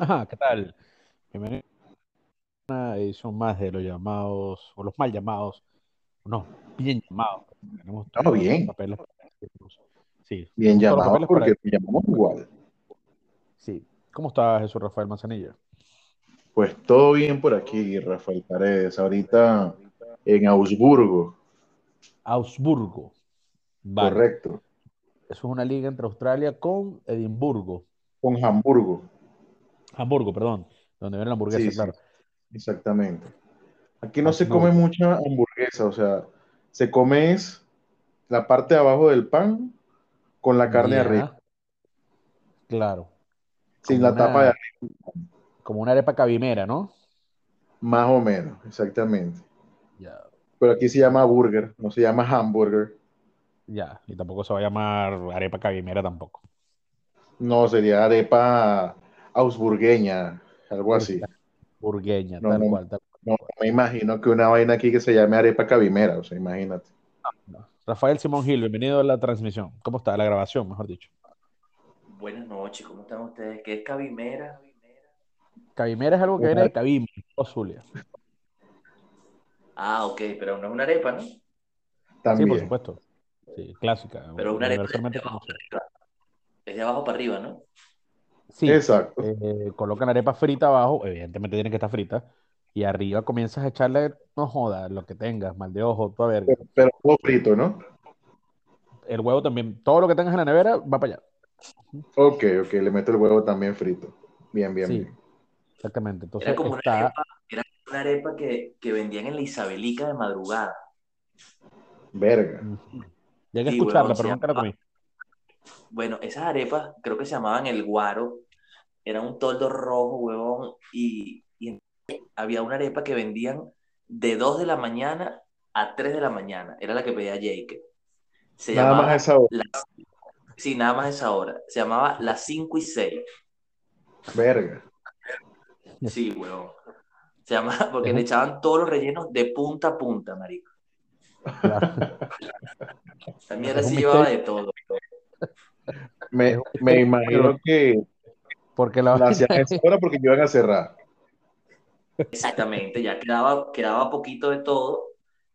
Ajá, ¿qué tal? Bienvenido a una edición más de los llamados, o los mal llamados, no, bien llamados. Tenemos No, todos los bien, papeles para decirlos. Sí, bien los llamados papeles porque te llamamos igual. Sí. ¿Cómo está Jesús Rafael Manzanilla? Pues todo bien por aquí, Rafael Paredes. Ahorita en Augsburgo, Augsburgo. Vale. correcto, Eso es una liga entre Australia con Edimburgo. con Hamburgo. Hamburgo, perdón. Donde viene la hamburguesa, Sí, exactamente. Aquí no se come mucha hamburguesa, o sea, se come es la parte de abajo del pan con la carne arriba, claro. sin Como la tapa de arriba, como una arepa cabimera, ¿no? más o menos, exactamente. Ya, Pero aquí se llama burger, no se llama hamburger. ya. Y tampoco se va a llamar arepa cabimera tampoco. No, sería arepa ausburgueña, algo así. Burgueña, No, tal no, cual, tal no cual. me imagino que una vaina aquí que se llame arepa cabimera, o sea, imagínate. No. Rafael Simón Gil, bienvenido a la transmisión. ¿Cómo está? La grabación, mejor dicho. Buenas noches, ¿cómo están ustedes? ¿Qué es Cabimera? Cabimera es algo que viene de Cabim, no Zulia. Ah, ok, pero no es una arepa, ¿no? Sí, por También. supuesto. Sí, clásica, Pero una arepa de universalmente abajo para arriba. Es de abajo para arriba, ¿no? Sí, Exacto. eh, colocan la arepa frita abajo, evidentemente tiene que estar frita, y arriba comienzas a echarle, no jodas, lo que tengas, mal de ojo, toda verga. Pero, pero todo frito, ¿no? El huevo también, todo lo que tengas en la nevera va para allá. Ok, ok, le meto el huevo también frito. Bien, bien, Sí, bien. exactamente. Entonces Era como una arepa, era una arepa que, que vendían en la Isabelica de madrugada. Verga. Llegué a escucharla, pero nunca la llamaba. comí. Bueno, esas arepas creo que se llamaban el guaro. Era un toldo rojo, huevón. Y, y había una arepa que vendían de 2 de la mañana a 3 de la mañana. Era la que pedía Jake. Se Nada más a llamaba esa hora. la, sí, nada más esa hora. Se llamaba las 5 y 6. Verga. Sí, huevón. Se llamaba porque le echaban todos los rellenos de punta a punta, marico. claro, La mierda es un sí llevaba de todo. Me, me imagino que porque la la hacían vaina a esa hora porque iban a cerrar. Exactamente, ya quedaba, quedaba poquito de todo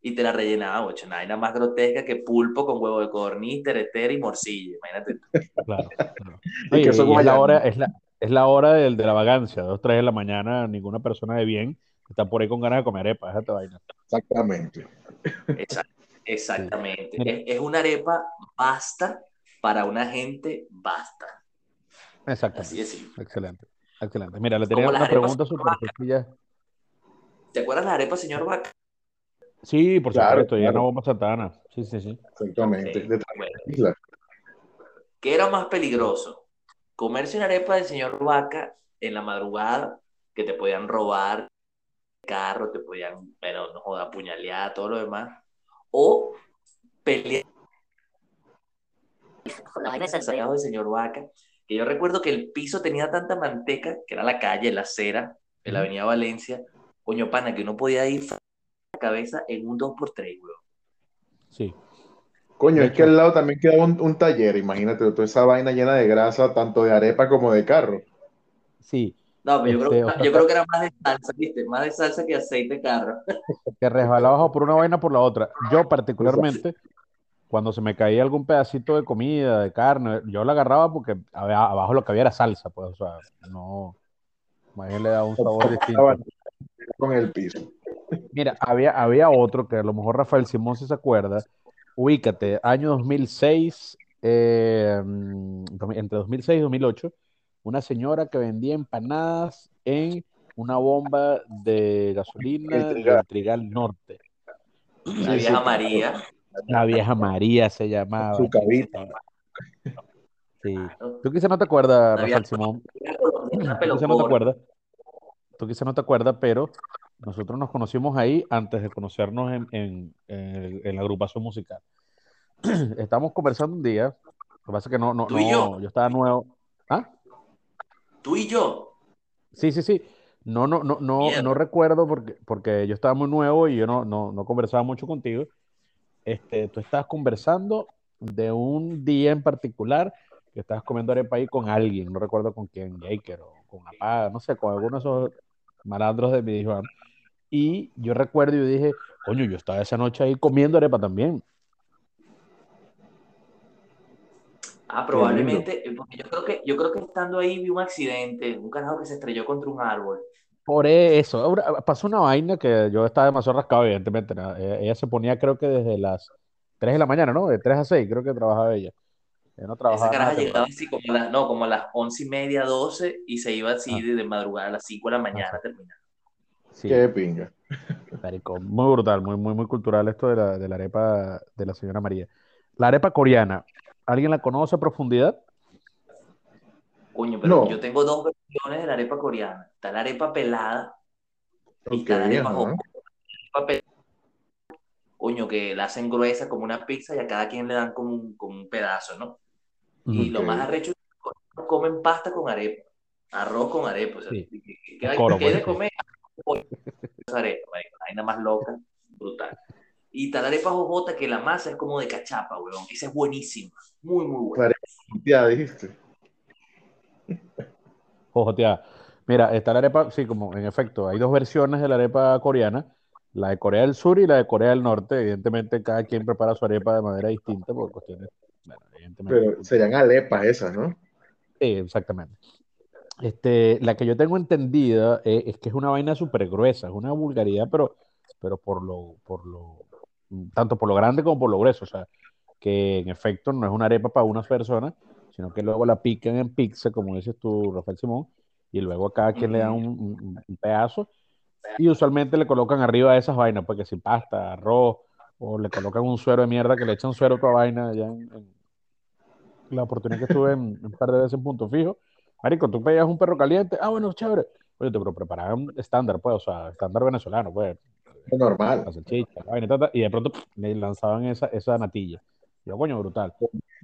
y te la rellenaba, ocho. Vaina más grotesca que pulpo con huevo de codorniz, teretera y morcilla. Imagínate. tú. Claro. Y y es la hora, es la, es la hora del, de la vagancia, dos, tres de la mañana, ninguna persona de bien está por ahí con ganas de comer arepa, déjate vaina. Exactamente. Exactamente. Es, es una arepa basta para una gente basta. Así exactamente, de simple. excelente, excelente. Mira, le tenía una arepas pregunta súper sencilla. ¿Te acuerdas las arepas señor Vaca? Sí, por Claro, supuesto, y Ana claro. Bomba Santana. Sí, sí, sí. Exactamente. Ok, Detrás bueno. de la isla. ¿Qué era más peligroso? ¿Comerse una arepa del señor Vaca en la madrugada que te podían robar el carro, te podían, pero no joda, apuñalear, todo lo demás? ¿O pelear la vaina de del señor Vaca? Que yo recuerdo que el piso tenía tanta manteca, que era la calle, la acera de la avenida Valencia, coño pana, que uno podía ir la cabeza en un 2x3, weón. Sí. Coño, es que al lado también queda un, un taller, imagínate, toda esa vaina llena de grasa, tanto de arepa como de carro. sí. No, pero yo creo, Este, yo creo que era más de salsa, ¿viste? Más de salsa que aceite de carro. que resbalabas por una vaina o por la otra. Yo particularmente, cuando se me caía algún pedacito de comida, de carne, yo la agarraba porque ab- abajo lo que había era salsa, pues, o sea, no, más bien le daba un sabor distinto. con el piso. Mira, había, había otro que a lo mejor Rafael Simón si se acuerda, ubícate, año 2006, eh, mm, entre 2006 y 2008, una señora que vendía empanadas en una bomba de El gasolina trigal. del Trigal Norte. La Sí, sí, vieja claro. María. La vieja María se llamaba. Su cabita. Sí. Tú quizás no te acuerdas, Rafael Simón. Tú pelo no te acuerdas. Tú quizás no te acuerdas, pero nosotros nos conocimos ahí antes de conocernos en, en- en- en la agrupación musical. Estamos conversando un día. Lo que pasa es que no, no, Tú y yo. no, yo estaba nuevo. ¿Ah? Tú y yo. Sí, sí, sí. No, no, no, no, no recuerdo porque, porque yo estaba muy nuevo y yo no, no, no conversaba mucho contigo. Este, tú estabas conversando de un día en particular que estabas comiendo arepa ahí con alguien, no recuerdo con quién, Jaker o con Apá, no sé, con alguno de esos malandros de mi dijo. Y yo recuerdo y dije, coño, yo estaba esa noche ahí comiendo arepa también. Ah, probablemente, porque yo creo que, yo creo que estando ahí vi un accidente, un carajo que se estrelló contra un árbol. Por eso, pasó una vaina que yo estaba demasiado rascado, evidentemente. ¿no? Ella, ella se ponía, creo que desde las 3 de la mañana, ¿no? De 3 a 6, creo que trabajaba ella. Ella no Esa trabajaba caraja nada llegaba así como a las, no, como a las once y media, 12 y se iba así Ah, de, de madrugada a las 5 de la mañana ah, a terminar. sí, Qué pinga. marico, muy brutal, muy, muy, muy cultural esto de la, de la arepa de la señora María. La arepa coreana, ¿alguien la conoce a profundidad? Coño, pero yo No, tengo dos versiones de la arepa coreana. Está la arepa pelada y ok, está la arepa. La pelada, coño, que la hacen gruesa como una pizza y a cada quien le dan como un, como un pedazo, ¿no? Y Ujú, lo más arrecho es que comen pasta con arepa, arroz con arepa. O sea, Sí, ¿qué, qué- hay, coro, qué hay de comer? Arepa, la vaina más loca, brutal. Y está la arepa jojota que la masa es como de cachapa, weón. Esa es buenísima, muy, muy buena. Arepa ya dijiste. Ojoteada. Mira, está la arepa, sí, como en efecto, hay dos versiones de la arepa coreana, la de Corea del Sur y la de Corea del Norte. Evidentemente, cada quien prepara su arepa de manera distinta por cuestiones, bueno, evidentemente Pero culturales. serían alepas esas, ¿no? Sí, exactamente. Este, la que yo tengo entendida eh, es que es una vaina súper gruesa, es una vulgaridad, pero, pero por lo, por lo, tanto por lo grande como por lo grueso. O sea, que en efecto no es una arepa para una persona, sino que luego la pican en pizza, como dices tú, Rafael Simón, y luego a cada quien le dan un, un- un pedazo, y usualmente le colocan arriba de esas vainas, porque si pasta, arroz, o le colocan un suero de mierda que le echan suero a toda vaina, ya en, en la oportunidad que estuve en, un par de veces en Punto Fijo. Marico, tú pedías un perro caliente, ah, bueno, chévere. Oye, te pero preparaban estándar, pues, o sea, estándar venezolano, pues, Es normal. la salchicha, la vaina, y de pronto pff, le lanzaban esa, esa natilla. Yo, coño, brutal.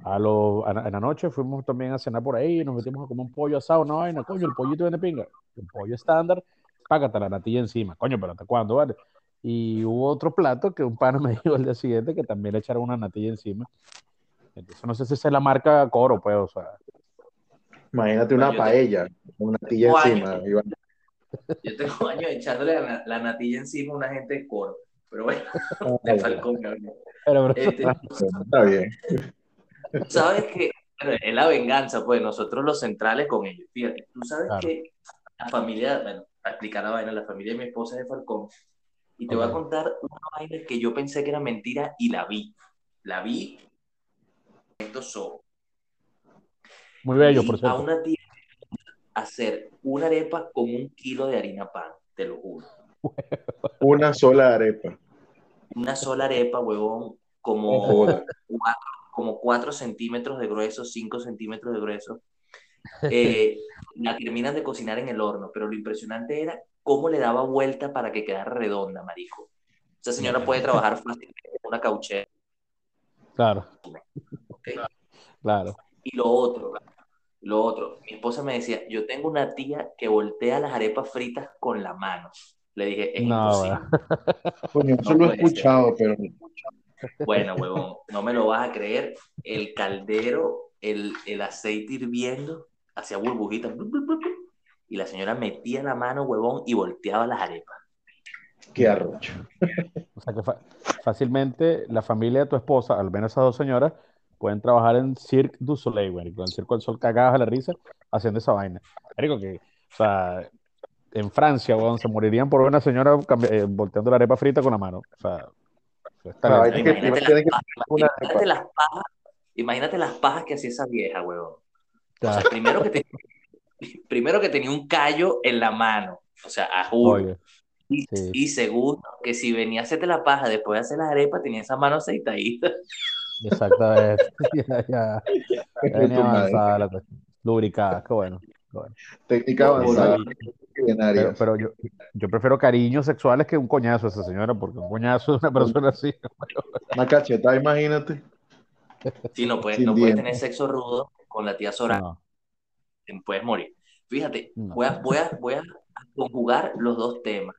A lo, a, en la noche fuimos también a cenar por ahí, nos metimos a comer un pollo asado, una vaina, coño, el pollito viene pinga. El pollo estándar, págate la natilla encima, coño, pero ¿hasta cuándo, vale? Y hubo otro plato que un pana me dijo el día siguiente que también le echaron una natilla encima. Entonces, no sé si esa es la marca Coro, pues, o sea, Imagínate una paella una tilla tengo años, encima. Iván. yo tengo años echándole la, la natilla encima a una gente de coro. Pero bueno, Ah, de bueno. Falcón, cabrón. pero, pero- Este, Bueno, Está bien. sabes que bueno, es la venganza, pues, nosotros los centrales con ellos. Fíjate, tú sabes claro, que la familia, bueno, para explicar la vaina, la familia de mi esposa es de Falcón. Y te voy a contar una vaina que yo pensé que era mentira y la vi. La vi estos ojos. Muy bello, por Vi a cierto. una tía hacer una arepa con un kilo de harina pan, te lo juro. Una sola arepa. Una sola arepa, huevón, como cuatro, como cuatro centímetros de grueso, cinco centímetros de grueso. Eh, la terminan de cocinar en el horno, pero lo impresionante era cómo le daba vuelta para que quedara redonda, marico. Esa señora puede trabajar fácilmente en una cauchera, Claro, ¿ok? claro. Y lo otro, lo otro, mi esposa me decía, yo tengo una tía que voltea las arepas fritas con la mano. Le dije, es No, imposible, Coño, eso no lo he puede ser. escuchado, pero Bueno, huevón, no me lo vas a creer. El caldero, el, el aceite hirviendo, hacía burbujitas. Y la señora metía la mano, huevón, y volteaba las arepas. qué arrocho. O sea que fácilmente la familia de tu esposa, al menos esas dos señoras, pueden trabajar en Cirque du Soleil, güey, con el Circo del Sol cagadas a la risa haciendo esa vaina. Marico, que, o sea, en Francia, weón, se morirían por una señora eh, volteando la arepa frita con la mano. O sea, eso es La talento. vaina No, es que imagínate, primero las, que pajas, imagínate las pajas, imagínate las pajas que hacía esa vieja, huevón. O sea, primero que, te- primero que tenía un callo en la mano, o sea, a juro. oye, Y, sí. y segundo, que si venía a hacerte la paja después de hacer las arepas, tenía esa mano aceitadita. Exactamente. Ya, ya, ya venía avanzada la cuestión. Lubricada, qué bueno. Bueno. Técnica avanzada. pero, yo, yo prefiero cariños sexuales que un coñazo a esa señora, porque un coñazo de una persona así. Una cachetada, imagínate, Sí, no puedes, sin no puedes tener sexo rudo con la tía No, te puedes morir. Fíjate, no. voy a, voy a, voy a conjugar los dos temas,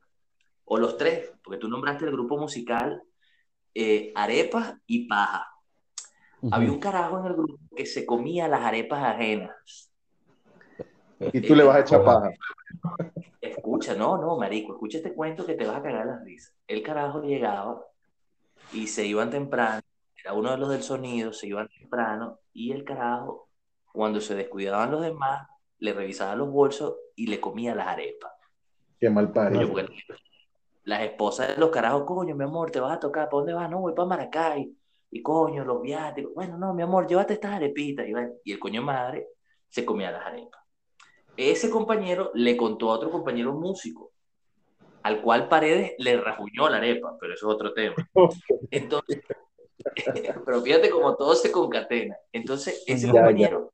o los tres, porque tú nombraste el grupo musical eh, Arepas y Paja. había un carajo en el grupo que se comía las arepas ajenas. Y tú le vas a echar paja. Escucha, no, no, marico, escucha este cuento que te vas a cagar las risas. El carajo llegaba y se iban temprano, era uno de los del sonido, se iban temprano y el carajo, cuando se descuidaban los demás, le revisaba los bolsos y le comía las arepas. Qué mal porque las esposas de los carajos, coño, mi amor, te vas a tocar, ¿para dónde vas? No, voy para Maracay. Y coño, los viáticos. Bueno, no, mi amor, llévate estas arepitas. Y el coño madre se comía las arepas. Ese compañero le contó a otro compañero músico, al cual Paredes le rajuñó la arepa, pero eso es otro tema. Entonces, pero fíjate como todo se concatena. Entonces, ese Ya, compañero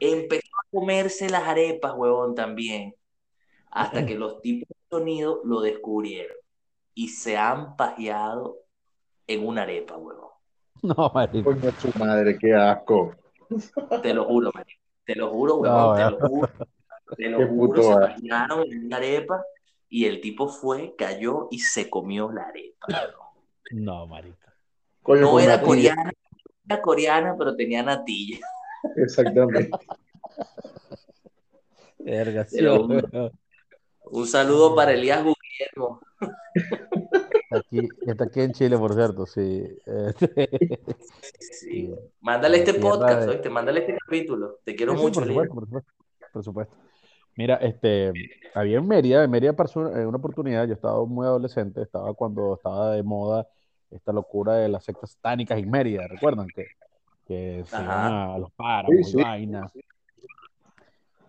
empezó a comerse las arepas, huevón, también, hasta que los tipos de sonido lo descubrieron y se han pajeado en una arepa, huevón. No, marico. Coño, su madre, qué asco. Te lo juro, marico. Te lo juro, No, huevón, te lo juro. Te lo juro, se pajearon en una arepa y el tipo fue, cayó y se comió la arepa. No, marico. Coño, No era coreana, era coreana, pero tenía natilla. Exactamente. Verga, sí, weón. Un saludo para Elías Guillermo. Está aquí, está aquí en Chile, por cierto, sí. Sí. Mándale este podcast, de- ¿oíste? Mándale este capítulo. Te quiero Sí, mucho, por supuesto, por supuesto, por supuesto. Mira, este, había en Mérida, en Mérida pasó una, una oportunidad, yo estaba muy adolescente, estaba cuando estaba de moda esta locura de las sectas satánicas en Mérida, ¿recuerdan? Que, que se a los páramos Sí, y sí. vainas.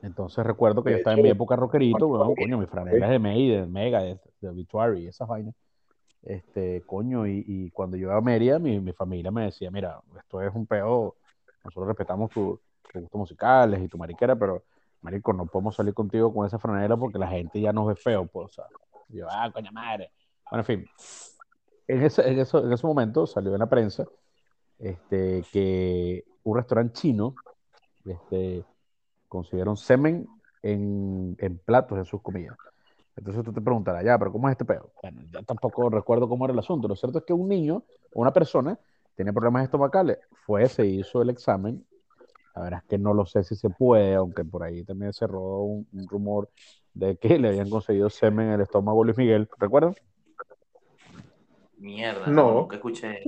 Entonces recuerdo que yo estaba en mi época rockerito, weón, coño, mis franelas de Maiden, Mega, de, de Obituary, esas vainas. Este, coño, y, cuando yo iba a Mérida, mi, mi familia me decía, mira, esto es un peo, nosotros respetamos tu- tus gustos musicales y tu mariquera, pero, marico, no podemos salir contigo con esa franela porque la gente ya nos ve feo, pues, o yo, ah, coña madre. Bueno, en fin, en ese, en eso, en ese momento salió en la prensa este, que un restaurante chino este, consiguieron semen en, en platos de sus comidas. Entonces tú te preguntarás, ya, pero ¿cómo es este pedo? Bueno, yo tampoco recuerdo cómo era el asunto. Lo cierto es que un niño una persona tiene problemas estomacales. Fue, se hizo el examen. La verdad es que no lo sé si se puede, aunque por ahí también se rodó un, un rumor de que le habían conseguido semen en el estómago a Luis Miguel. ¿Recuerdan? Mierda, No. no, nunca escuché.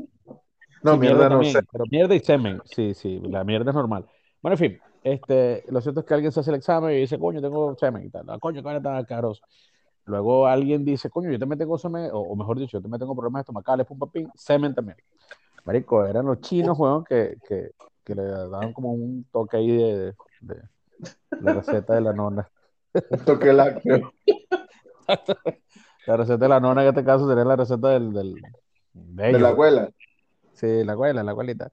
No, Sí, mierda, no también, sé. pero mierda y semen, sí, sí, la mierda es normal. Bueno, en fin, este, lo cierto es que alguien se hace el examen y dice, coño, tengo semen y tal, ah, coño, coño, tan caros. Luego alguien dice, coño, yo también tengo semen, o, o mejor dicho, yo también tengo problemas estomacales, pum, papín, semen también. Marico, eran los chinos, weón, que, que, que le daban como un toque ahí de, de- de la receta de la nona. Un toque lácteo. La receta de la nona en este caso sería la receta del, del, de la abuela. Sí, la abuela, la abuelita.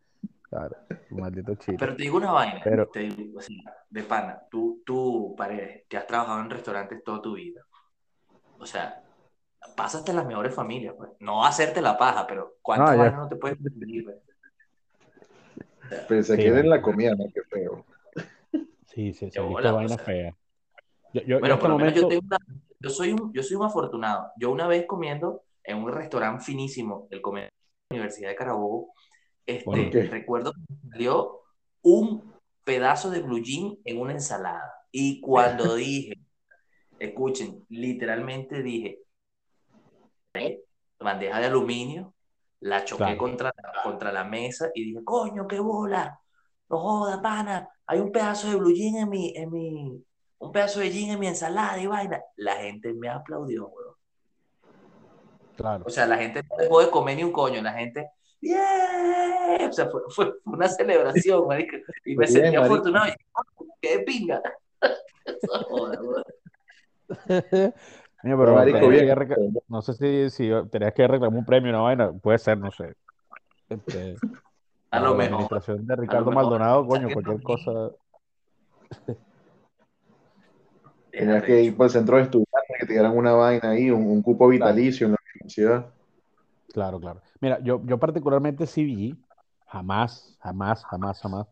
Claro, maldito chino. Pero te digo una vaina, Pero- te digo, sea, de pana, tú, tú, Paredes, que has trabajado en restaurantes toda tu vida. O sea, pásate las mejores familias, pues. No hacerte la paja, pero ¿cuántas No, ya. vainas no te puedes permitir, pues? Pensé Sí, que era en la comida, ¿no? Qué feo. Sí, sí, o vainas sea. feas. Yo, yo, yo Bueno, hasta por el lo menos yo momento, tengo una- yo soy un, yo soy un afortunado. Yo una vez comiendo en un restaurante finísimo, el comer de la Universidad de Carabobo, este, recuerdo que salió un pedazo de blue jean en una ensalada. Y cuando dije, escuchen, literalmente dije, "Eh, bandeja de aluminio, la choqué Claro. contra, contra la mesa y dije, coño, qué bola, no joda, pana, hay un pedazo de blue jean en mi, en mi, un pedazo de jean en mi ensalada y vaina. La gente me aplaudió, weón. claro, O sea, la gente no dejó de comer ni un coño, la gente, ¡bien! O sea, fue, fue una celebración, marico. Y me Bien, sentí marico. afortunado. Y, "Ah, ¡Qué pinga! Mira, pero Marico, tenías bien. que recla- no sé si, si tenías que reclamar un premio, una vaina, puede ser, no sé. Este, A lo la mejor. administración de Ricardo mejor. Maldonado, coño, cualquier cosa. Tenías que ir por el centro de estudiantes que te dieran una vaina ahí, un, un cupo vitalicio en la universidad. Claro, claro. Mira, yo, yo particularmente sí vi, jamás, jamás, jamás, jamás,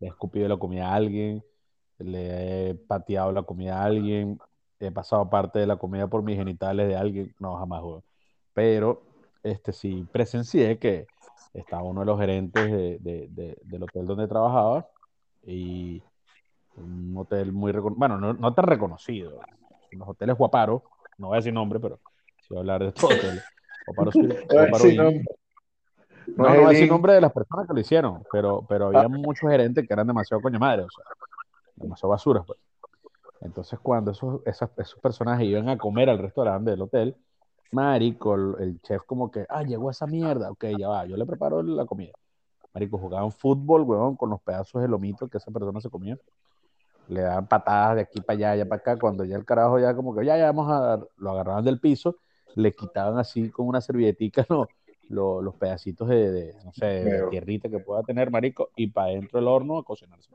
le he escupido la comida a alguien, le he pateado la comida a alguien, he pasado parte de la comida por mis genitales de alguien, no, jamás, weón. Pero, este, sí presencié que estaba uno de los gerentes de- de- de- del hotel donde trabajaba y un hotel muy reconocido, bueno, no, no tan reconocido, los hoteles Guaparo, no voy a decir nombre, pero sí voy a hablar de estos hoteles. Guaparo Guaparo Sí, no, No, no voy a decir nombre de las personas que lo hicieron, pero, pero había muchos gerentes que eran demasiado coño madre, o sea, demasiado basuras, pues. Entonces, cuando esos, esas, esos personajes iban a comer al restaurante del hotel, marico, el, chef como que, ah, llegó esa mierda, ok, ya va, yo le preparo la comida. Marico, jugaban fútbol, huevón, con los pedazos de lomito que esa persona se comía. Le daban patadas de aquí para allá, allá para acá, cuando ya el carajo ya como que, ya, ya vamos a, dar", lo agarraban del piso, le quitaban así con una servilletica los, los, los pedacitos de, de, no sé, de tierrita que pueda tener, marico, y para dentro del horno a cocinarse.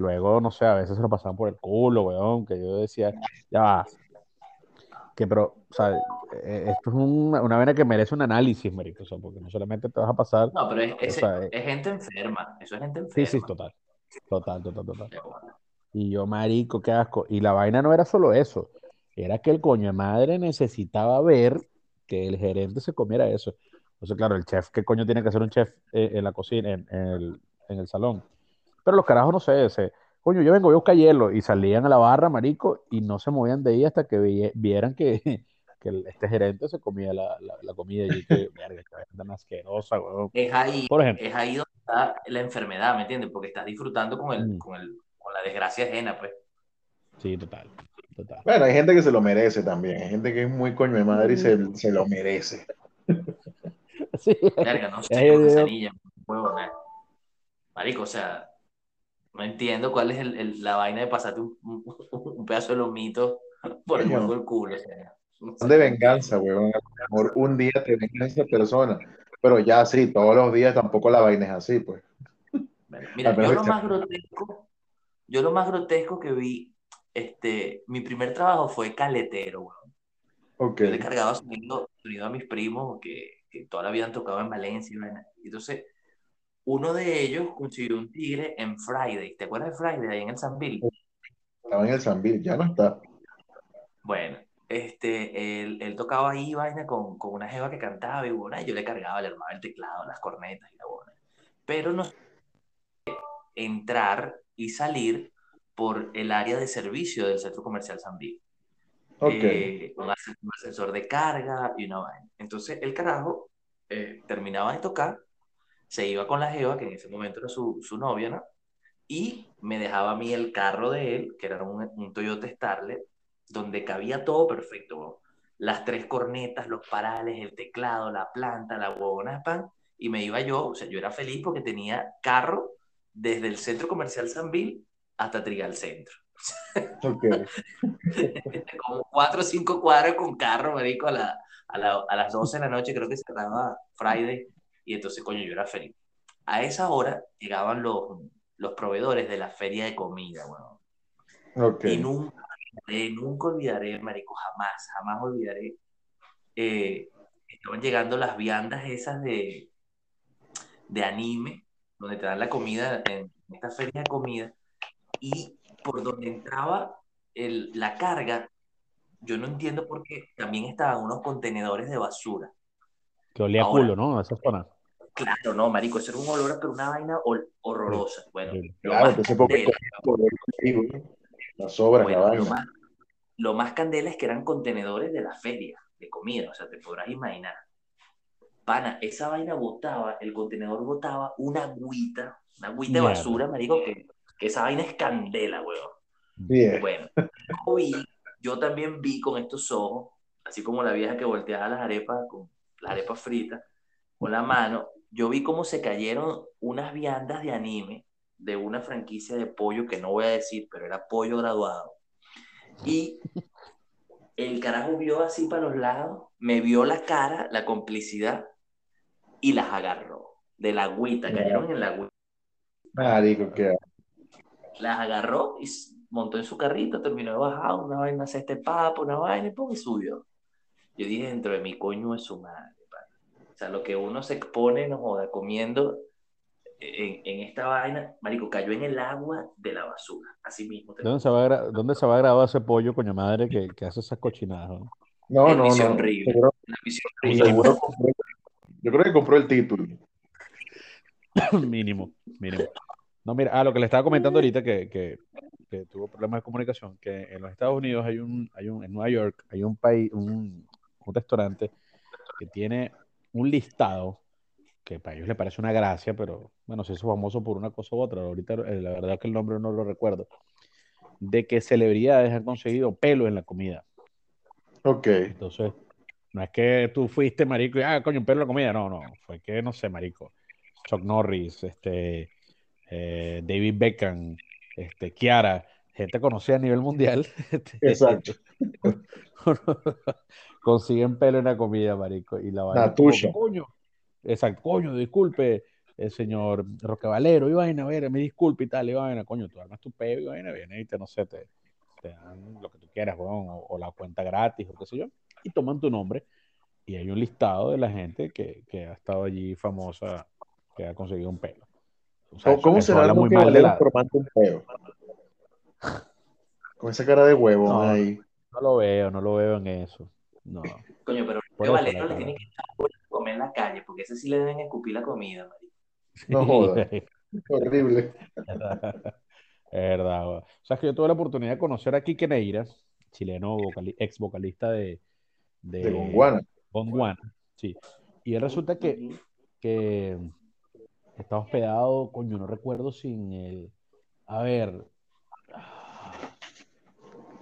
Luego, no sé, a veces se lo pasaban por el culo, weón, que yo decía, ya va. Que, pero, o sea, eh, esto es una, una vena que merece un análisis, marico, o sea, porque no solamente te vas a pasar. No, pero es, O ese- sea, eh, es gente enferma. Eso es gente Sí, enferma. sí, total. Total, total, total. Bueno. Y yo, marico, qué asco. Y la vaina no era solo eso, era que el coño de madre necesitaba ver que el gerente se comiera eso. Entonces, claro, el chef, ¿qué coño tiene que hacer un chef eh, en la cocina, en, en el, en el salón? Pero los carajos, no sé, se, coño, yo vengo, voy a buscar hielo, y salían a la barra, marico, y no se movían de ahí hasta que vi- vieran que, que este gerente se comía la, la, la comida. Y yo que, verga, tan asquerosa, weón. Es ahí, Por ejemplo. es ahí donde está la enfermedad, ¿me entiendes? Porque estás disfrutando con, el, Mm. con, el, con la desgracia ajena, pues. Sí, total, total. Bueno, hay gente que se lo merece también. Hay gente que es muy coño de madre y se, se lo merece. Sí. Verga, no sé, Ahí yo- manzanilla, huevo, ¿no? Marico, o sea, no entiendo cuál es el, el- la vaina de pasarte un, un- un pedazo de lomito por el Coño. hueco del culo. o sea, no sé. De venganza, weón. Un día te venga esa persona. Pero ya sí, todos los días tampoco la vaina es así, pues. Bueno, Mira, yo lo más grotesco, yo lo más grotesco que vi, este, mi primer trabajo fue caletero, weón. Ok. Yo le cargaba sonido, sonido a mis primos que, que toda la vida han tocado en Valencia y. Entonces, uno de ellos consiguió un tigre en Friday. ¿Te acuerdas de Friday ahí en el Sanville? Estaba en el Sanville, ya no está. Bueno, este, él, él tocaba ahí vaina con, con una jeva que cantaba y bueno, yo le cargaba, le armaba el teclado, las cornetas y la buena. Pero no entrar y salir por el área de servicio del centro comercial Sanville. Ok. eh, un, ascensor, un ascensor de carga y una vaina. Entonces el carajo eh, terminaba de tocar, se iba con la Jeva, que en ese momento era su, su novia, ¿no? Y me dejaba a mí el carro de él, que era un, un Toyota Starlet, donde cabía todo perfecto, weón. Las tres cornetas, los parales, el teclado, la planta, la huevona pan, y me iba yo, o sea, yo era feliz porque tenía carro desde el centro comercial Sanville hasta Trigal Centro. Ok. como cuatro o cinco cuadras con carro, marico, a, la, a, la- a las 12 de la noche, creo que cerraba Friday, y entonces, coño, yo era feliz. A esa hora llegaban los, los proveedores de la feria de comida, weón. Ok. Y nunca, olvidaré, nunca olvidaré, marico, jamás, jamás olvidaré. eh, estaban llegando las viandas esas de, de anime, donde te dan la comida en esta feria de comida, y por donde entraba el- la carga, yo no entiendo por qué también estaban unos contenedores de basura. Que olía a Ahora. culo, ¿no? Esa zona. Claro, no, marico, eso era un olor, pero una vaina horrorosa. Bueno, Claro, entonces porque las sobras, la Bueno, lo vaina. más, lo más candela es que eran contenedores de la feria de comida, o sea, te podrás imaginar. Pana, esa vaina botaba, el contenedor botaba una agüita, una agüita de basura, marico, que, que esa vaina es candela, weón. Bien. Bueno, yo vi, yo también vi con estos ojos, así como la vieja que volteaba las arepas con las arepas fritas, con la mano, yo vi cómo se cayeron unas viandas de anime de una franquicia de pollo que no voy a decir, pero era pollo graduado. Y el carajo vio así para los lados, me vio la cara, la complicidad, y las agarró de la agüita, cayeron en la agüita Marico, qué las agarró y montó en su carrito, terminó de bajar, una vaina hace este papo, una vaina y pum, y subió. Yo dije, dentro de mi coño es su madre, sea, lo que uno se expone, no joda, comiendo en, en esta vaina, marico, cayó en el agua de la basura, así mismo. te ¿Dónde se va a, dónde se va a grabar ese pollo, coño madre, que, que hace esas cochinadas? ¿no? No, no, misión no. Seguro, seguro compró, Yo creo que compró el título. mínimo, mínimo. No, mira, ah, lo que le estaba comentando ahorita que, que, que tuvo problemas de comunicación, que en los Estados Unidos hay un, hay un, en Nueva York hay un país, un, un restaurante que tiene un listado que para ellos le parece una gracia, pero bueno, se hizo famoso por una cosa u otra. Ahorita eh, la verdad que el nombre no lo recuerdo. De que celebridades han conseguido pelo en la comida. Ok. Entonces, no es que tú fuiste marico y, ah, coño, un pelo en la comida. No, no, fue que, no sé, marico. Chuck Norris, este, eh, David Beckham, este, Kiara, gente conocida a nivel mundial. este, Exacto. consiguen pelo en la comida, marico. Y la vaina La tuya. coño, exacto, coño, disculpe, el señor Roque Valero, y vaina, a ver, me disculpe y tal, y vaina, coño, tú armas tu pelo y vaina, viene y te, no sé, te, te dan lo que tú quieras, weón, o, o la cuenta gratis, o qué sé yo, y toman tu nombre, y hay un listado de la gente que, que ha estado allí famosa, que ha conseguido un pelo. O sea, ¿Cómo, eso será algo muy que mal de la... un peo? Con esa cara de huevo No, ahí. No lo veo, no lo veo en eso. No, Coño, pero eso Valero le tienen que a comer en la calle, porque ese sí le deben escupir la comida, marico. No jodas. Horrible. Es verdad. O sea, es que yo tuve la oportunidad de conocer a Quique Neira, chileno, vocali- ex vocalista de, de De Gondwana. Gondwana, sí. Y él resulta que, que está hospedado, coño, no recuerdo sin el, a ver,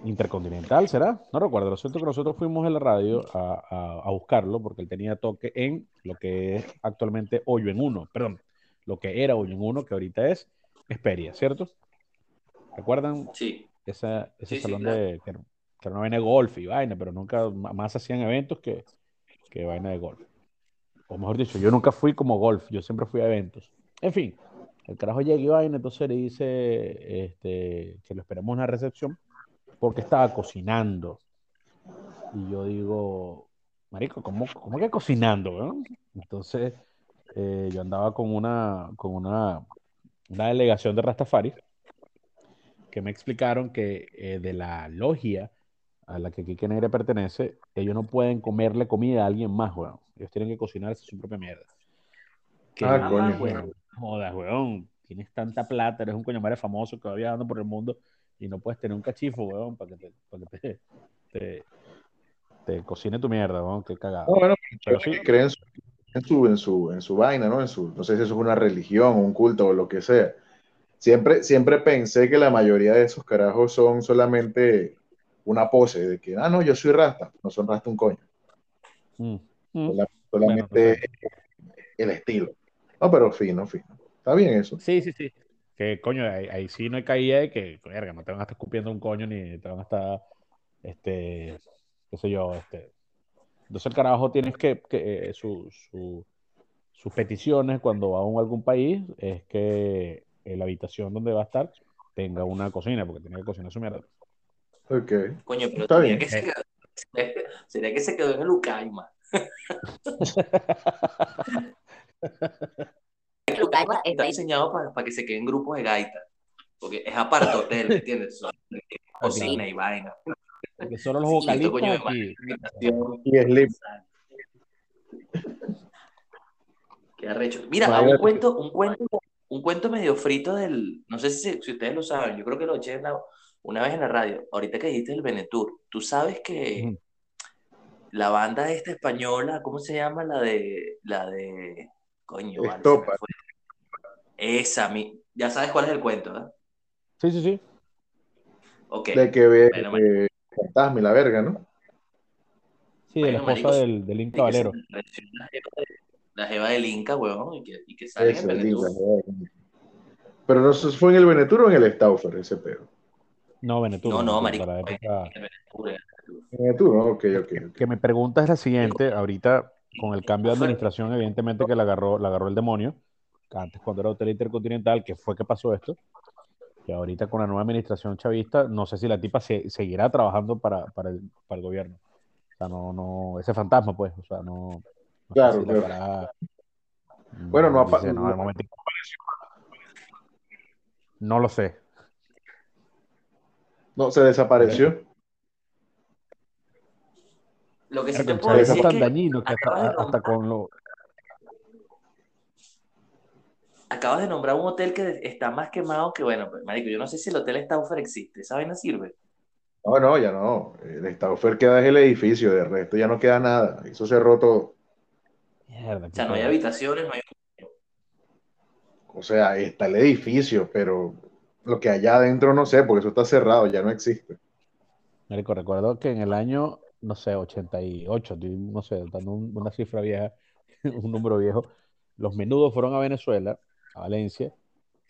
Intercontinental, ¿será? No recuerdo. Lo cierto que nosotros fuimos en la radio a, a- a buscarlo porque él tenía toque en lo que es actualmente Hoyo en Uno, perdón, lo que era Hoyo en Uno, que ahorita es Esperia, ¿cierto? ¿Recuerdan Sí, esa, ese Sí, sí, salón claro. de que, que era una vaina de golf y vaina, pero nunca más hacían eventos que, que vaina de golf? O mejor dicho, yo nunca fui como golf, yo siempre fui a eventos. En fin, el carajo llega y vaina, entonces le dice este, que lo esperemos en la recepción porque estaba cocinando. Y yo digo, Marico, ¿cómo, cómo que cocinando? weón? Entonces, eh, yo andaba con una, con una, una delegación de Rastafari que me explicaron que eh, de la logia a la que Quique Negra pertenece, ellos no pueden comerle comida a alguien más, weón. Ellos tienen que cocinarse su propia mierda. Que Ah, coño. weón, jodas, weón, tienes tanta plata, eres un coño madre famoso que va viajando por el mundo y no puedes tener un cachifo, weón, para que te, para que te, te, te cocine tu mierda, weón, qué cagado. No, bueno, Pero sí, que creen en su, en su, en su, en su vaina, ¿no? En su, no sé si eso es una religión, un culto o lo que sea. Siempre, siempre pensé que la mayoría de esos carajos son solamente una pose de que, ah, no, yo soy rasta. No son rasta un coño. mm, mm, bueno, Solamente el estilo. No, pero fino, fino. Está bien eso. Sí, sí, sí. Que coño, ahí, ahí sí no hay caída de que, verga, no te van a estar escupiendo un coño ni te van a estar, este, qué sé yo, este. Entonces el carajo tienes que, que eh, su, su- sus peticiones cuando va a un- algún país es que eh, la habitación donde va a estar tenga una cocina, porque tiene que cocinar su mierda. Ok. coño, pero Está sería bien. que se quedó, sería que se quedó en el Ucaima. El Está diseñado para, que se quede en grupos de gaita, porque es aparte hotel, ¿me entiendes? Cocina y vaina. Porque solo los vocalistas. Y. Qué arrecho. Mira, un cuento, un cuento, un cuento medio frito del, no sé si, si ustedes lo saben, yo creo que lo eché en la- una vez en la radio, ahorita que dijiste el Venetur, tú sabes que la banda esta española, ¿cómo se llama? La de, la de, coño, Estopa. Esa, mi, ya sabes cuál es el cuento, ¿verdad? Sí, sí, sí. Ok, De que ve Bueno, eh, fantasma y la verga, ¿no? Sí, de la esposa marico, del, del Inca Valero. la jeva de- la jeva del Inca, weón, y que, y que sale en Eso, el el. Inca, Pero no sé si fue en el Venetur o en el Stauffer ese pedo. No, Venetur, No, no, marico, la en época. el Venetur, en el Venetur. En el Venetur, ¿no? Ok, ok. que, ok. que mi pregunta es la siguiente, ahorita con el cambio de administración, evidentemente que la agarró, la agarró el demonio, antes cuando era Hotel Intercontinental, que fue que pasó esto, y ahorita con la nueva administración chavista, no sé si la tipa se- seguirá trabajando para, para, el, para el gobierno. O sea, no, no, ese fantasma, pues, o sea, no, no sé Claro, si claro. Bueno, no dice, no, momento- no lo sé. No, se desapareció. Lo que sí te puedo decir es tan que dañino que hasta, hasta con lo... acabas de nombrar un hotel que está más quemado que, bueno, pues, marico, yo no sé si el hotel Stauffer existe, ¿esa vaina sirve? No, no, ya no. El Stauffer queda en el edificio, de resto ya no queda nada. Eso cerró todo. Mierda, O sea, no hay habitaciones, no hay... O sea, está el edificio, pero lo que allá adentro no sé, porque eso está cerrado, ya no existe. Marico, recuerdo que en el año, no sé, 88, estoy, no sé, dando un- una cifra vieja, un número viejo, los menudos fueron a Venezuela, a Valencia,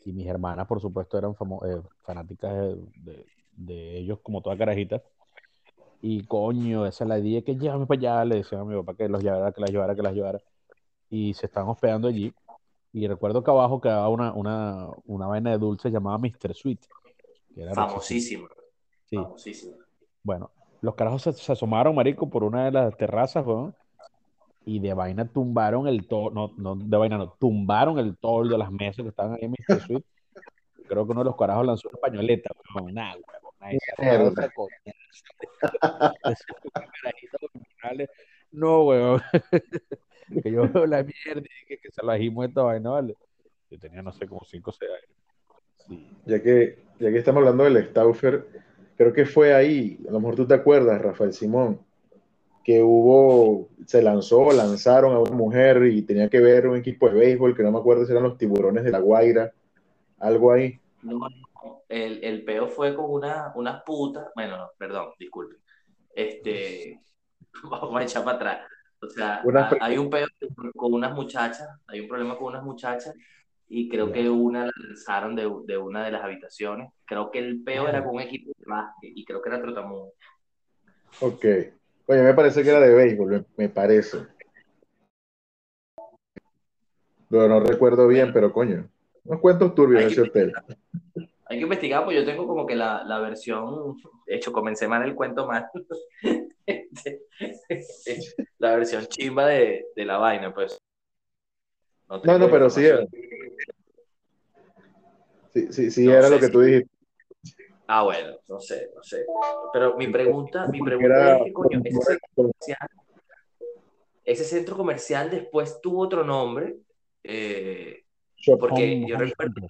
y mis hermanas, por supuesto, eran eh, fanáticas de, de- de ellos como toda carajita. Y coño, esa la idea que llévame para allá, le decían a mi papá que los llevara, que las llevara, que las llevara. Y se estaban hospedando allí. Y recuerdo que abajo quedaba una, una, una vaina de dulce llamada Mr. Sweet, que era. Famosísimo, Sí. famosísimo. Bueno, los carajos se, se asomaron, marico, por una de las terrazas, weón, y de vaina tumbaron el tol, no, no, de vaina no, tumbaron el tol de las mesas que estaban ahí en Mr. Sweet. Creo que uno de los carajos lanzó una pañoleta, weón, nada, weón, No, weón, que yo veo la mierda y que, que se la jimos esta vaina, ¿vale? Yo tenía, no sé, como 5 o 6 años. Sí. Ya que, ya que estamos hablando del Stauffer, creo que fue ahí, a lo mejor tú te acuerdas, Rafael Simón, que hubo, se lanzó, lanzaron a una mujer y tenía que ver un equipo de béisbol, que no me acuerdo si eran los tiburones de la Guaira, algo ahí. No, el, el peo fue con una, unas putas, bueno, no, perdón, disculpe. Este, vamos a echar para atrás. O sea, hay un peo con unas muchachas, hay un problema con unas muchachas y creo que una la lanzaron de, de una de las habitaciones. Creo que el peo era con un equipo de básquet y creo que era Trotamundo. Ok. Oye, me parece que era de béisbol, me, me parece. No, no recuerdo bien, pero coño, unos cuentos turbios ese hotel. Hay que investigar, pues yo tengo como que la, la versión, de hecho, comencé mal el cuento mal. la versión chimba de, de la vaina, pues. No, no, pero sí era. información. Sí, sí, sí, No era lo que tú dijiste. Ah, bueno, no sé, no sé. Pero mi pregunta, mi pregunta es que, coño, ese centro comercial, ese centro comercial después tuvo otro nombre. eh, porque yo recuerdo.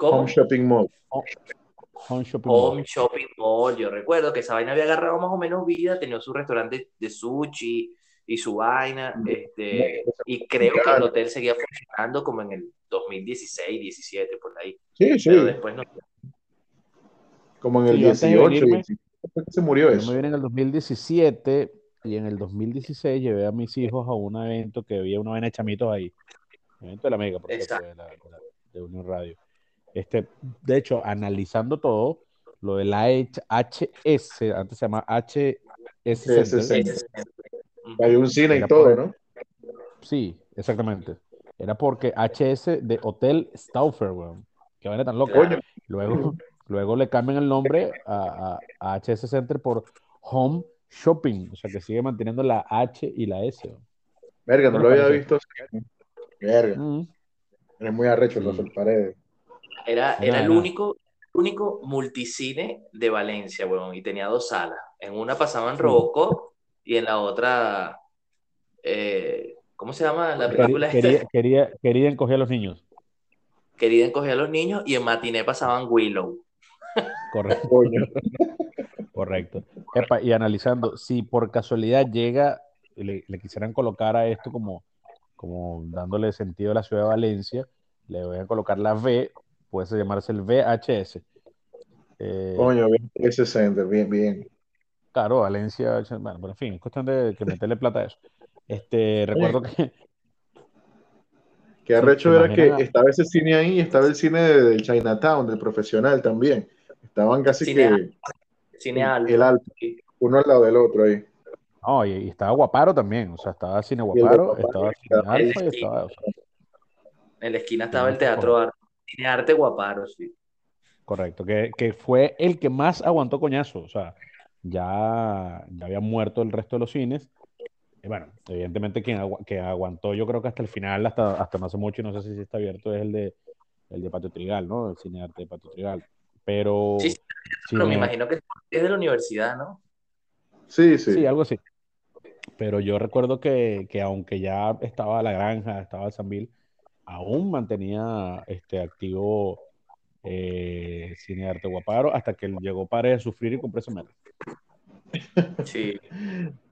Home Shopping Mall. Home shopping mall. Home Shopping Mall. Yo recuerdo que esa vaina había agarrado más o menos vida, tenía su restaurante de sushi y su vaina, este, y creo que el hotel seguía funcionando como en el 2016, 17, por ahí. Sí, sí, Pero después no. Como en el yo antes de 18, venirme- 17, fue que se murió Yo eso. me vine en el 2017 y en el 2016 llevé a mis hijos a un evento que había una vaina de chamitos ahí. Evento de la Mega, por cierto, Exacto. de, la, de la- de Unión Radio. Este, de hecho, analizando todo, lo de la HS, antes se llamaba HS Había un cine y todo, por- ¿no? Sí, exactamente. Era porque HS de Hotel Stauffer, weón. Qué vaina tan loca. Luego, luego le cambian el nombre a, a- a HS Center por Home Shopping. O sea que sigue manteniendo la H y la S. Verga, no ¿Qué lo había visto. Verga, Mm, eres muy arrecho, Sí. Rafael Paredes. Era, era el único, único multicine de Valencia, weón, y tenía dos salas. En una pasaban Sí. Robocop y en la otra, eh, ¿cómo se llama la Quería, película esta? quería, quería, querían coger a los niños. Querían coger a los niños y en matiné pasaban Willow. Correcto. Correcto. Epa, y analizando, si por casualidad llega, le, le quisieran colocar a esto como, como dándole sentido a la ciudad de Valencia, le voy a colocar la V, puede llamarse el VHS. Eh, Coño, bien, ese center, bien, bien. claro, Valencia, bueno, pero en fin, es cuestión de que meterle plata a eso. Este, recuerdo que Qué Sí, arrecho ¿te era que estaba ese cine ahí y estaba el cine de- del Chinatown, del profesional también. Estaban casi Cine que Cine el, alto, uno al lado del otro ahí. no, y, y estaba Guaparo también, o sea, estaba Cine Guaparo, estaba Cine Alfa y estaba, o sea, En la esquina estaba el Teatro Arte. Cine Arte Guaparo, sí. Correcto, que, que fue el que más aguantó coñazo, o sea, ya, ya había muerto el resto de los cines. Y bueno, evidentemente quien agu- que aguantó yo creo que hasta el final, hasta, hasta no hace mucho, y no sé si está abierto, es el de, el de Patio Trigal, ¿no? El cine arte de Patio Trigal. Pero, Sí, sí, Pero me imagino que es de la universidad, ¿no? Sí, sí. sí, algo así. Pero yo recuerdo que, que aunque ya estaba La Granja, estaba el Sambil, aún mantenía este, activo eh, Cine de Arte Guaparo hasta que llegó Pared a sufrir y compró ese metro. Sí.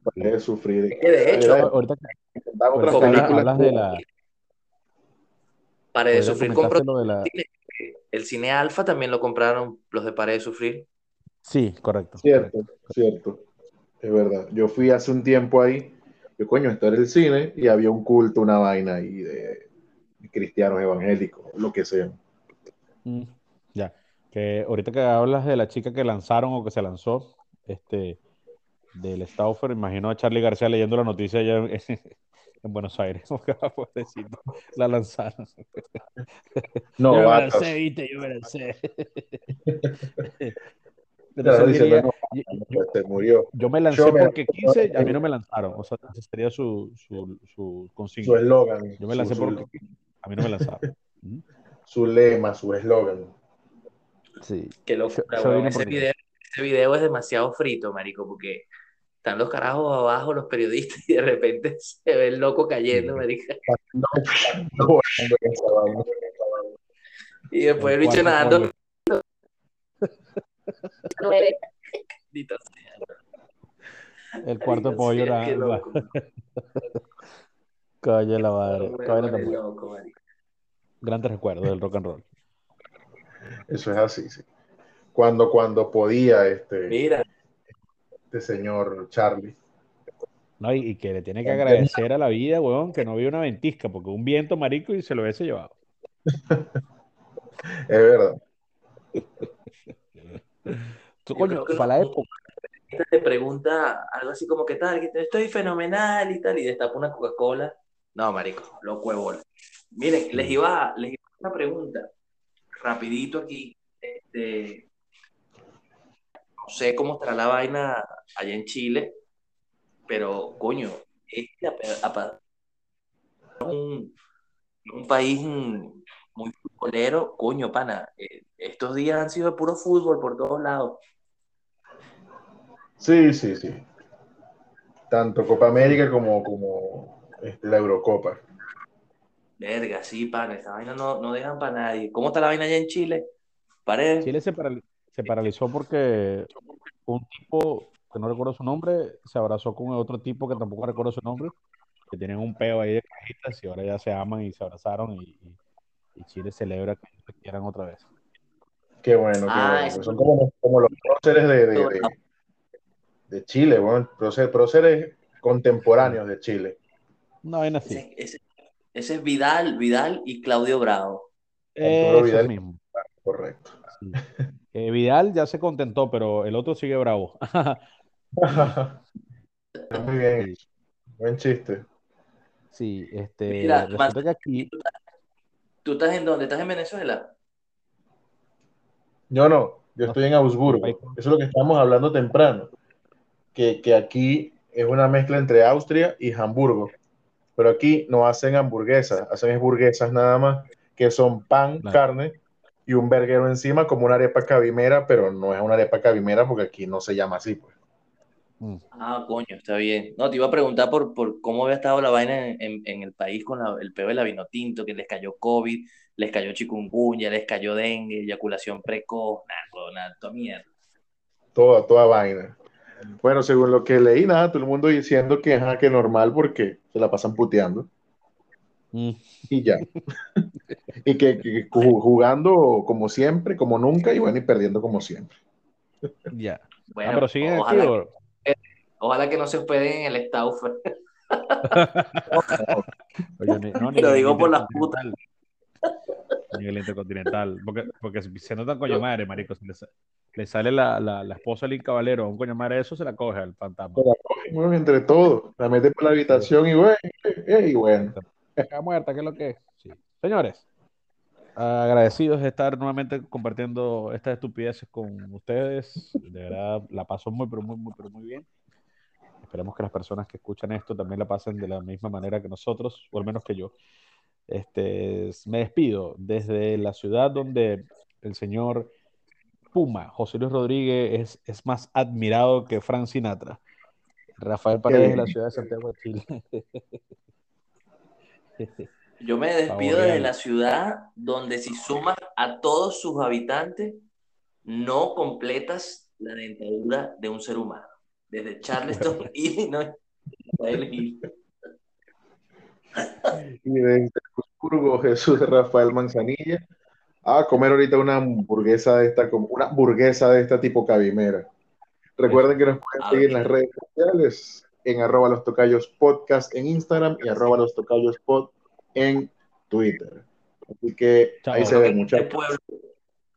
Pared de sufrir. Es que de hecho, Era- Ahorita, ahorita que hablas- de la... De ahorita Sufrir compró lo de la... el cine Alfa también lo compraron los de Pared de Sufrir. Sí, correcto. Cierto, correcto. cierto. Es verdad. Yo fui hace un tiempo ahí. Yo, coño, esto era el cine y había un culto, una vaina ahí de, de cristianos evangélicos, lo que sea. Mm, ya. Que ahorita que hablas de la chica que lanzaron o que se lanzó, este, del Stauffer, imagino a Charlie García leyendo la noticia allá en, en Buenos Aires. Pobrecito, la lanzaron. No, Yo me lancé, viste, yo me. Claro, Entonces dice, diría, no, yo, se murió. yo me lancé Yo me- porque quise, y a mí no me lanzaron. O sea, ese sería su, su, su Su consigna. eslogan. Yo me su- lancé su- porque a mí no me lanzaron. Ujú. su lema, su eslogan. Sí. Qué locura, Yo- Ese video, ese video es demasiado frito, marico, porque están los carajos abajo, los periodistas, y de repente se ve el loco cayendo, Sí. marica. No. Y después el El bicho cuarto nadando. El cuarto pollo era. Coño la madre. Buena. loco. Grandes recuerdos del rock and roll. Eso es así, sí. Cuando, cuando podía este, Mira, este señor Charlie. No, y, y que le tiene que agradecer a la vida, weón, que no había una ventisca, porque un viento marico y se lo hubiese llevado. Es verdad. Tú, coño, que para la época. te pregunta algo así como, ¿qué tal? Estoy fenomenal y tal, y destapa una Coca-Cola. No, marico, loco de bola. Miren, les iba, les iba a hacer una pregunta, rapidito aquí. Este, no sé cómo estará la vaina allá en Chile, pero, coño, este un, un país muy futbolero, coño, pana, eh, estos días han sido de puro fútbol por todos lados. Sí, sí, sí. Tanto Copa América como, como este, la Eurocopa. Verga, sí, pana, esa vaina no, no dejan para nadie. ¿Cómo está la vaina allá en Chile? Paredes. Chile se, se paralizó porque un tipo, que no recuerdo su nombre, se abrazó con otro tipo que tampoco recuerdo su nombre, que tienen un peo ahí de cajitas y ahora ya se aman y se abrazaron y, y- y Chile celebra que se quieran otra vez. Qué bueno, qué Ah, bueno. Son como, como los próceres de, de, de, de Chile, bueno, próceres, próceres contemporáneos de Chile. Una vaina así. Ese, ese- ese es Vidal, Vidal y Claudio Bravo. Vidal. mismo. Correcto. sí. Eh, Vidal ya se contentó, pero el otro sigue bravo. Muy bien, buen chiste. sí, este, Mira, resulta que aquí, ¿Tú estás en dónde? ¿Estás en Venezuela? Yo no, yo estoy en Augsburgo. Eso es lo que estábamos hablando temprano. Que, que aquí es una mezcla entre Austria y Hamburgo. Pero aquí no hacen hamburguesas, hacen es burguesas nada más, que son pan, Claro. carne y un verguero encima, como una arepa cabimera, pero no es una arepa cabimera porque aquí no se llama así, pues. mm, Ah, coño, está bien. No, te iba a preguntar por, por cómo había estado la vaina en, en- en el país con la- el peo de la vino tinto, que les cayó COVID, les cayó chikungunya, les cayó dengue, eyaculación precoz, nada, nada, toda mierda. Toda, toda vaina. Bueno, según lo que leí, nada, todo el mundo diciendo que, ajá, que normal porque se la pasan puteando. Mm, y ya. y que, que ju- jugando como siempre, como nunca, y bueno, y perdiendo como siempre. ya. Bueno, Ah, pero ojalá, que no se hospeden en el Stauffer. Oye, ni- no, ni Lo en el digo por las Intercontinental. Ni en el Intercontinental. Porque, porque si se notan coño madre, marico. Si le, sa- le sale la, la, la esposa del caballero a un coño madre, eso se la coge al fantasma. Bueno, entre todos, la meten por la habitación y bueno, eh, y bueno. Está muerta, ¿qué es lo que es? Sí. Señores, agradecidos de estar nuevamente compartiendo estas estupideces con ustedes. De verdad, la paso muy, pero muy, muy, pero muy bien. Esperemos que las personas que escuchan esto también la pasen de la misma manera que nosotros, o al menos que yo. Este, me despido desde la ciudad donde el señor Puma, José Luis Rodríguez, es, es más admirado que Frank Sinatra. Rafael Paredes de la ciudad de Santiago de Chile. Yo me despido de la ciudad donde si sumas a todos sus habitantes, no completas la dentadura de un ser humano. Desde Charleston, Illinois, Y desde Burgo, Jesús Rafael Manzanilla, a comer ahorita una hamburguesa de esta, una hamburguesa de esta tipo cabimera. Recuerden que nos pueden seguir en las redes sociales, en arroba los tocayos podcast en Instagram y arroba los tocayos pod en Twitter. Así que ahí se ve mucho. Este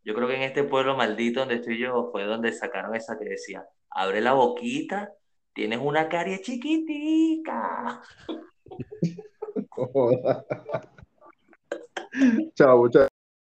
yo creo que en este pueblo maldito donde estoy yo fue donde sacaron esa que decía, abre la boquita, tienes una carie chiquitica. chao, chao.